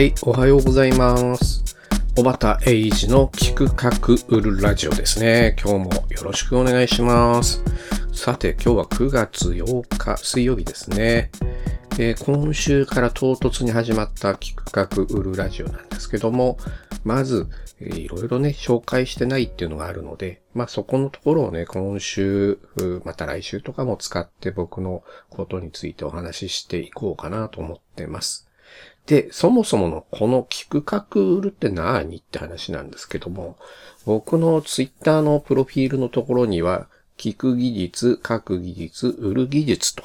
はい、おはようございます。小畑栄一の聞く書く売るラジオですね。今日もよろしくお願いします。さて、今日は9月8日水曜日ですね。えー今週から唐突に始まった聞く書く売るラジオなんですけども、まず、いろいろね、紹介してないっていうのがあるので、まあそこのところをね、今週、また来週とかも使って僕のことについてお話ししていこうかなと思ってます。で、そもそものこの聞く書く売るって何って話なんですけども、僕のツイッターのプロフィールのところには、聞く技術、書く技術、売る技術と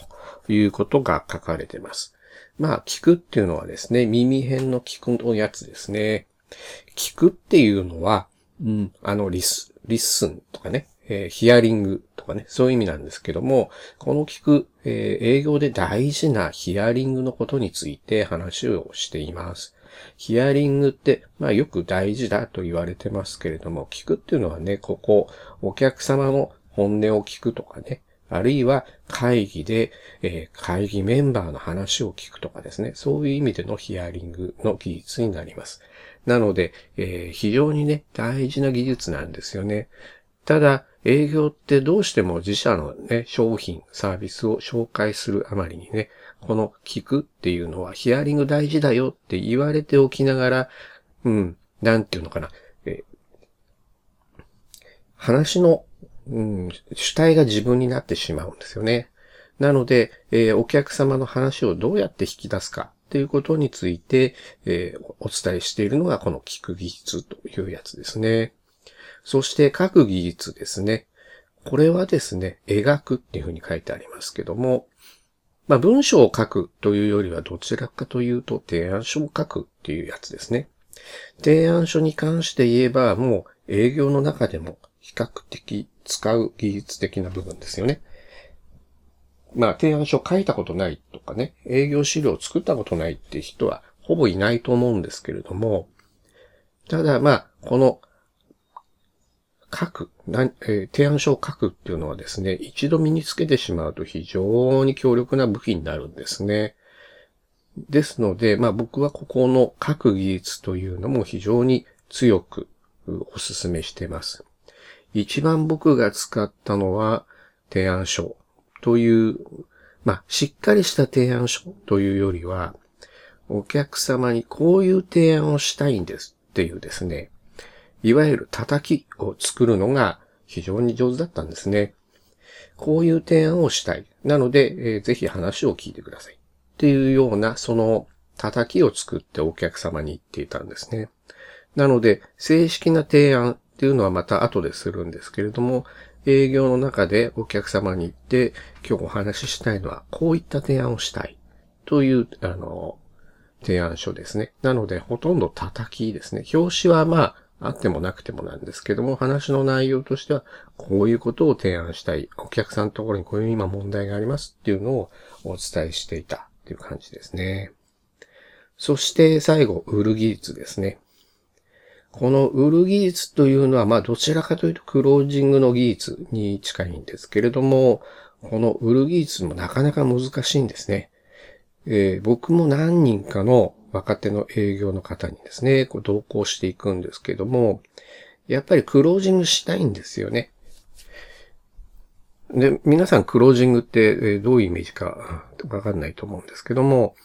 いうことが書かれてます。まあ、聞くっていうのはですね、耳偏の聞くのやつですね。聞くっていうのは、うん、あの、リス、 listen とかね、えーヒアリングとかね、そういう意味なんですけども、この聞く、えー営業で大事なヒアリングのことについて話をしています。ヒアリングって、まあよく大事だと言われてますけれども、聞くっていうのはね、ここ、お客様の本音を聞くとかね、あるいは会議で、えー会議メンバーの話を聞くとかですね、そういう意味でのヒアリングの技術になります。なので、えー非常にね、大事な技術なんですよね。ただ、営業ってどうしても自社のね、商品、サービスを紹介するあまりにね、この聞くっていうのはヒアリング大事だよって言われておきながら、うん、なんていうのかな、え話の、うん、主体が自分になってしまうんですよね。なので、えーお客様の話をどうやって引き出すかっていうことについて、えーお伝えしているのがこの聞く技術というやつですね。そして書く技術ですね。これはですね、描くっていうふうに書いてありますけども、まあ文章を書くというよりはどちらかというと提案書を書くっていうやつですね。提案書に関して言えばもう営業の中でも比較的使う技術的な部分ですよね。まあ提案書書いたことないとかね、営業資料を作ったことないって人はほぼいないと思うんですけれども、ただまあこの書く、えー提案書を書くっていうのはですね、一度身につけてしまうと非常に強力な武器になるんですね。ですので、まあ僕はここの書く技術というのも非常に強くお勧めしています。一番僕が使ったのは提案書という、まあしっかりした提案書というよりは、お客様にこういう提案をしたいんですっていうですね、いわゆる叩きを作るのが非常に上手だったんですね。こういう提案をしたい。なので、えーぜひ話を聞いてください。っていうような、その叩きを作ってお客様に言っていたんですね。なので、正式な提案っていうのはまた後でするんですけれども、営業の中でお客様に言って、今日お話ししたいのはこういった提案をしたい。という、あの、提案書ですね。なので、ほとんど叩きですね。表紙はまあ、あってもなくてもなんですけども、話の内容としては、こういうことを提案したい。お客さんのところにこういう今問題がありますっていうのをお伝えしていたっていう感じですね。そして最後、売る技術ですね。この売る技術というのは、まあどちらかというとクロージングの技術に近いんですけれども、この売る技術もなかなか難しいんですね。えー僕も何人かの若手の営業の方にですね、こう同行していくんですけども、やっぱりクロージングしたいんですよね。で、皆さんクロージングってどういうイメージかわかんないと思うんですけども、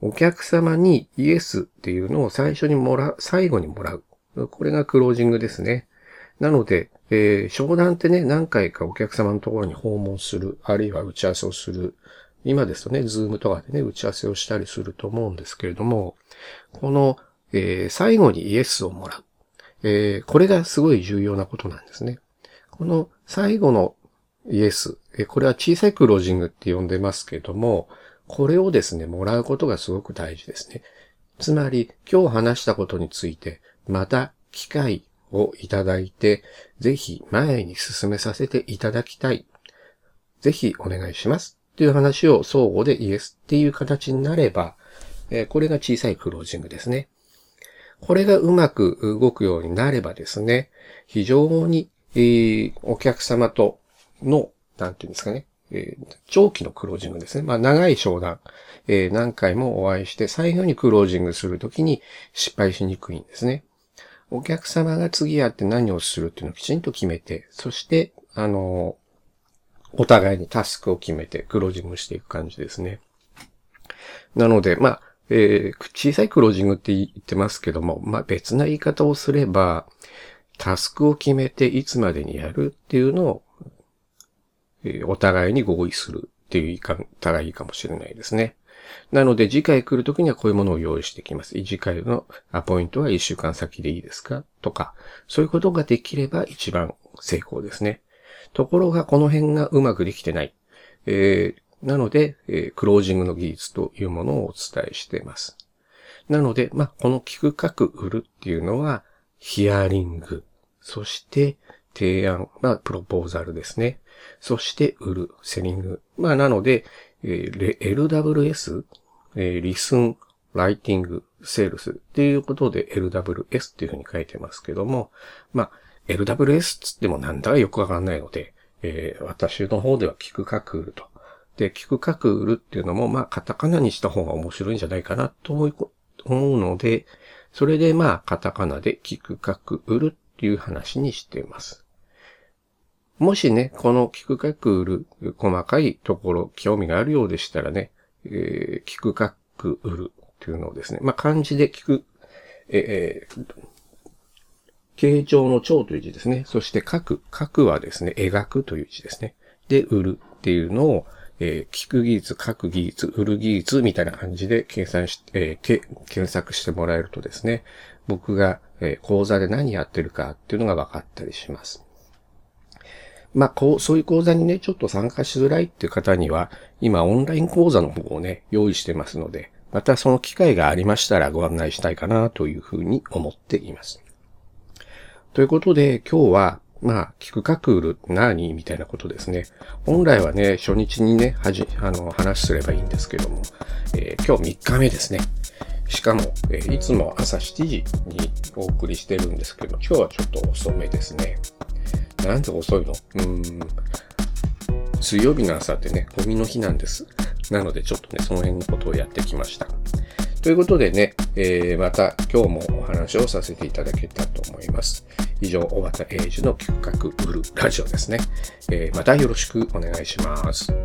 お客様にイエスっていうのを最初にもらう、最後にもらう。これがクロージングですね。なので、えー商談ってね、何回かお客様のところに訪問する、あるいは打ち合わせをする。今ですとね、ズームとかでね、打ち合わせをしたりすると思うんですけれども、この、えー最後にイエスをもらう。えーこれがすごい重要なことなんですね。この最後のイエス、えーこれは小さいクロージングって呼んでますけども、これをですね、もらうことがすごく大事ですね。つまり、今日話したことについて、また機会をいただいて、ぜひ前に進めさせていただきたい。ぜひお願いします。っていう話を相互でイエスっていう形になれば、えこれが小さいクロージングですね。これがうまく動くようになればですね、非常に、えーお客様との、なんていうんですかね、えー、長期のクロージングですね。まあ、長い商談、えー、何回もお会いして、最後にクロージングするときに失敗しにくいんですね。お客様が次やって何をするっていうのをきちんと決めて、そして、あの、お互いにタスクを決めてクロージングしていく感じですね。なので、まあ、えー、小さいクロージングって言ってますけども、まあ別な言い方をすれば、タスクを決めていつまでにやるっていうのを、えー、お互いに合意するっていう言い方がいいかもしれないですね。なので次回来るときにはこういうものを用意してきます。次回のアポイントは1週間先でいいですか？とか、そういうことができれば一番成功ですね。ところがこの辺がうまくできてない。えー、なので、えー、クロージングの技術というものをお伝えしています。なので、まあ、この聞く書く売るっていうのは、ヒアリング、そして提案、まあ、プロポーザルですね。そして売る、セリング。まあ、なので、えー、LWS、えー、リスン、ライティング、セールスっていうことで LWS っていうふうに書いてますけども、まあ、LWS つってもなんだかよくわかんないので、えー、私の方では聞く書く売ると。で、聞く書く売るっていうのも、まあ、カタカナにした方が面白いんじゃないかなと思うので、それでまあ、カタカナで聞く書く売るっていう話にしています。もしね、この聞く書く売る、細かいところ、興味があるようでしたらね、えー、聞く書く売るっていうのをですね、まあ、漢字で聞く、えー、形状の蝶という字ですね。そして書く、書くはですね、描くという字ですね。で、売るっていうのを、えー、聞く技術、書く技術、売る技術みたいな感じで計算し、えー、検索してもらえるとですね、僕が、えー、講座で何やってるかっていうのが分かったりします。まあ、こう、そういう講座にね、ちょっと参加しづらいっていう方には、今オンライン講座の方をね、用意してますので、またその機会がありましたらご案内したいかなというふうに思っています。ということで、今日は、まあ、聞くかクール何みたいなことですね。本来はね、初日にね、はじ、あの、話すればいいんですけども、えー、今日3日目ですね。しかも、えー、いつも朝7時にお送りしてるんですけど、今日はちょっと遅めですね。なんで遅いの？うーん。水曜日の朝ってね、ゴミの日なんです。なのでちょっとね、その辺のことをやってきました。ということでね、えー、また今日もお話をさせていただけたと思います。以上、小畑英二の企画売るラジオですね。えー、またよろしくお願いします。